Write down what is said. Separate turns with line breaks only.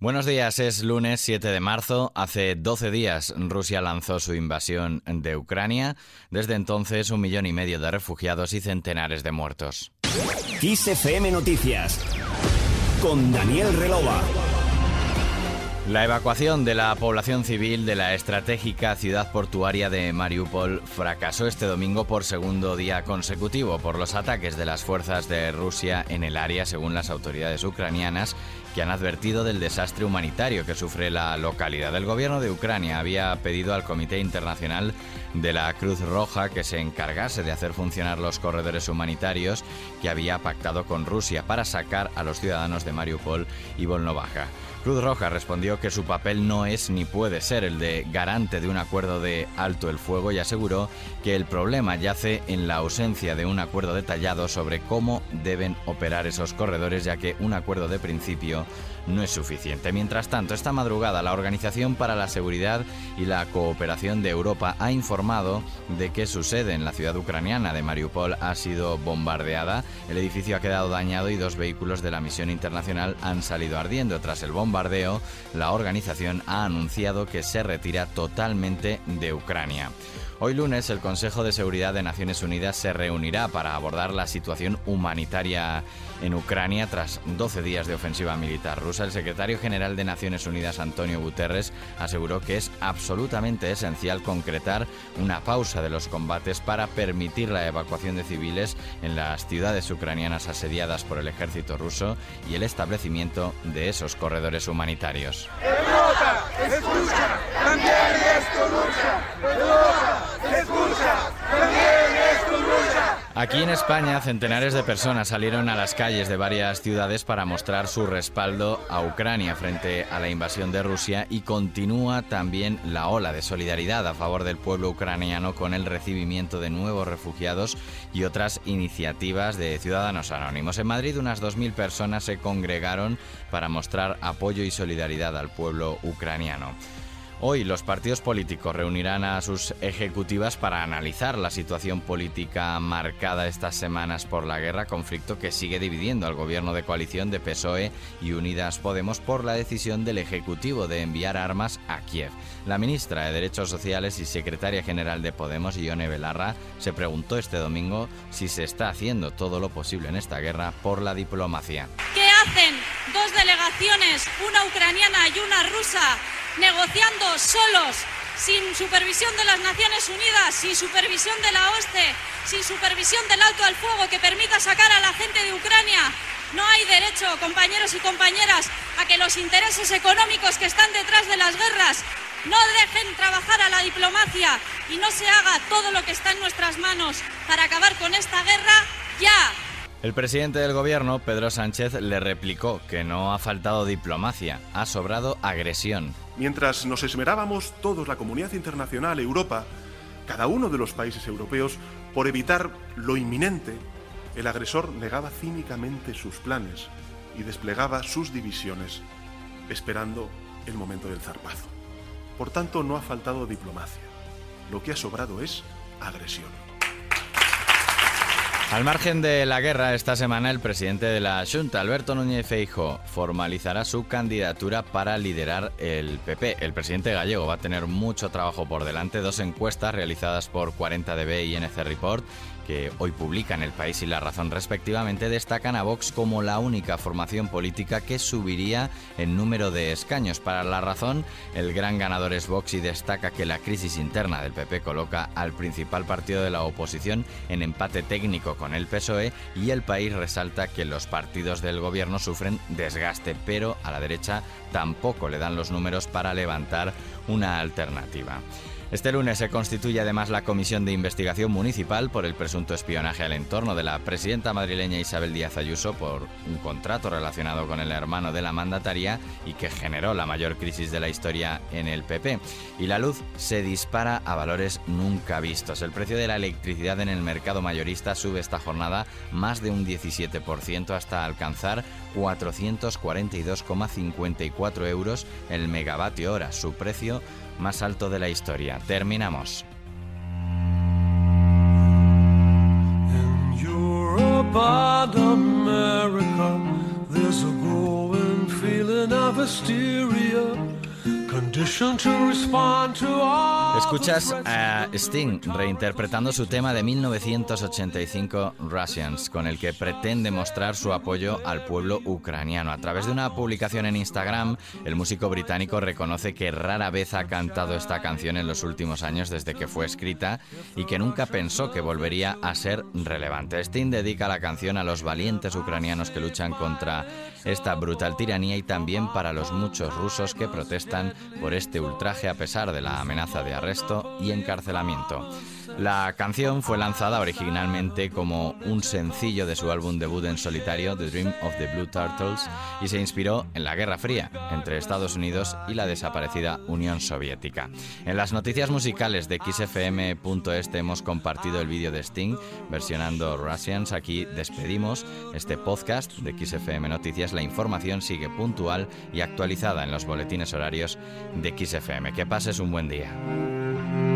Buenos días, es lunes 7 de marzo. Hace 12 días Rusia lanzó su invasión de Ucrania. Desde entonces, un millón y medio de refugiados y centenares de muertos.
Noticias con Daniel Relova.
La evacuación de la población civil de la estratégica ciudad portuaria de Mariupol fracasó este domingo por segundo día consecutivo por los ataques de las fuerzas de Rusia en el área, según las autoridades ucranianas, que han advertido del desastre humanitario que sufre la localidad. El gobierno de Ucrania había pedido al Comité Internacional de la Cruz Roja que se encargase de hacer funcionar los corredores humanitarios que había pactado con Rusia para sacar a los ciudadanos de Mariupol y Volnovaja. Cruz Roja respondió que su papel no es ni puede ser el de garante de un acuerdo de alto el fuego y aseguró que el problema yace en la ausencia de un acuerdo detallado sobre cómo deben operar esos corredores, ya que un acuerdo de principio no es suficiente. Mientras tanto, esta madrugada la Organización para la Seguridad y la Cooperación de Europa ha informado de que su sede en la ciudad ucraniana de Mariupol ha sido bombardeada, el edificio ha quedado dañado y dos vehículos de la misión internacional han salido ardiendo. Tras el bombardeo, la organización ha anunciado que se retira totalmente de Ucrania. Hoy lunes el Consejo de Seguridad de Naciones Unidas se reunirá para abordar la situación humanitaria en Ucrania tras 12 días de ofensiva militar rusa. El secretario general de Naciones Unidas, Antonio Guterres, aseguró que es absolutamente esencial concretar una pausa de los combates para permitir la evacuación de civiles en las ciudades ucranianas asediadas por el ejército ruso y el establecimiento de esos corredores humanitarios. Aquí en España, centenares de personas salieron a las calles de varias ciudades para mostrar su respaldo a Ucrania frente a la invasión de Rusia y continúa también la ola de solidaridad a favor del pueblo ucraniano con el recibimiento de nuevos refugiados y otras iniciativas de ciudadanos anónimos. En Madrid, unas 2.000 personas se congregaron para mostrar apoyo y solidaridad al pueblo ucraniano. Hoy los partidos políticos reunirán a sus ejecutivas para analizar la situación política marcada estas semanas por la guerra, conflicto que sigue dividiendo al gobierno de coalición de PSOE y Unidas Podemos por la decisión del Ejecutivo de enviar armas a Kiev. La ministra de Derechos Sociales y secretaria general de Podemos, Ione Belarra, se preguntó este domingo si se está haciendo todo lo posible en esta guerra por la diplomacia.
¿Qué hacen dos delegaciones, una ucraniana y una rusa? Negociando solos, sin supervisión de las Naciones Unidas, sin supervisión de la OSCE, sin supervisión del alto al fuego que permita sacar a la gente de Ucrania. No hay derecho, compañeros y compañeras, a que los intereses económicos que están detrás de las guerras no dejen trabajar a la diplomacia y no se haga todo lo que está en nuestras manos para acabar con esta guerra ya.
El presidente del gobierno, Pedro Sánchez, le replicó que no ha faltado diplomacia, ha sobrado agresión.
Mientras nos esmerábamos todos, la comunidad internacional, Europa, cada uno de los países europeos, por evitar lo inminente, el agresor negaba cínicamente sus planes y desplegaba sus divisiones, esperando el momento del zarpazo. Por tanto, no ha faltado diplomacia. Lo que ha sobrado es agresión.
Al margen de la guerra, esta semana el presidente de la Junta, Alberto Núñez Feijo, formalizará su candidatura para liderar el PP. El presidente gallego va a tener mucho trabajo por delante. Dos encuestas realizadas por 40DB y NC Report que hoy publican El País y La Razón respectivamente, destacan a Vox como la única formación política que subiría en número de escaños. Para La Razón, el gran ganador es Vox y destaca que la crisis interna del PP coloca al principal partido de la oposición en empate técnico con el PSOE y El País resalta que los partidos del gobierno sufren desgaste, pero a la derecha tampoco le dan los números para levantar una alternativa. Este lunes se constituye además la Comisión de Investigación Municipal por el presunto espionaje al entorno de la presidenta madrileña Isabel Díaz Ayuso por un contrato relacionado con el hermano de la mandataria y que generó la mayor crisis de la historia en el PP. Y la luz se dispara a valores nunca vistos. El precio de la electricidad en el mercado mayorista sube esta jornada más de un 17% hasta alcanzar 442,54 euros el megavatio hora. Su precio más alto de la historia. Terminamos. Escuchas a Sting reinterpretando su tema de 1985 Russians, con el que pretende mostrar su apoyo al pueblo ucraniano. A través de una publicación en Instagram, el músico británico reconoce que rara vez ha cantado esta canción en los últimos años desde que fue escrita y que nunca pensó que volvería a ser relevante. Sting dedica la canción a los valientes ucranianos que luchan contra esta brutal tiranía y también para los muchos rusos que protestan por este ultraje a pesar de la amenaza de arresto y encarcelamiento. La canción fue lanzada originalmente como un sencillo de su álbum debut en solitario, The Dream of the Blue Turtles, y se inspiró en la Guerra Fría entre Estados Unidos y la desaparecida Unión Soviética. En las noticias musicales de XFM.es hemos compartido el vídeo de Sting versionando Russians. Aquí despedimos este podcast de XFM Noticias. La información sigue puntual y actualizada en los boletines horarios de XFM. Que pases un buen día.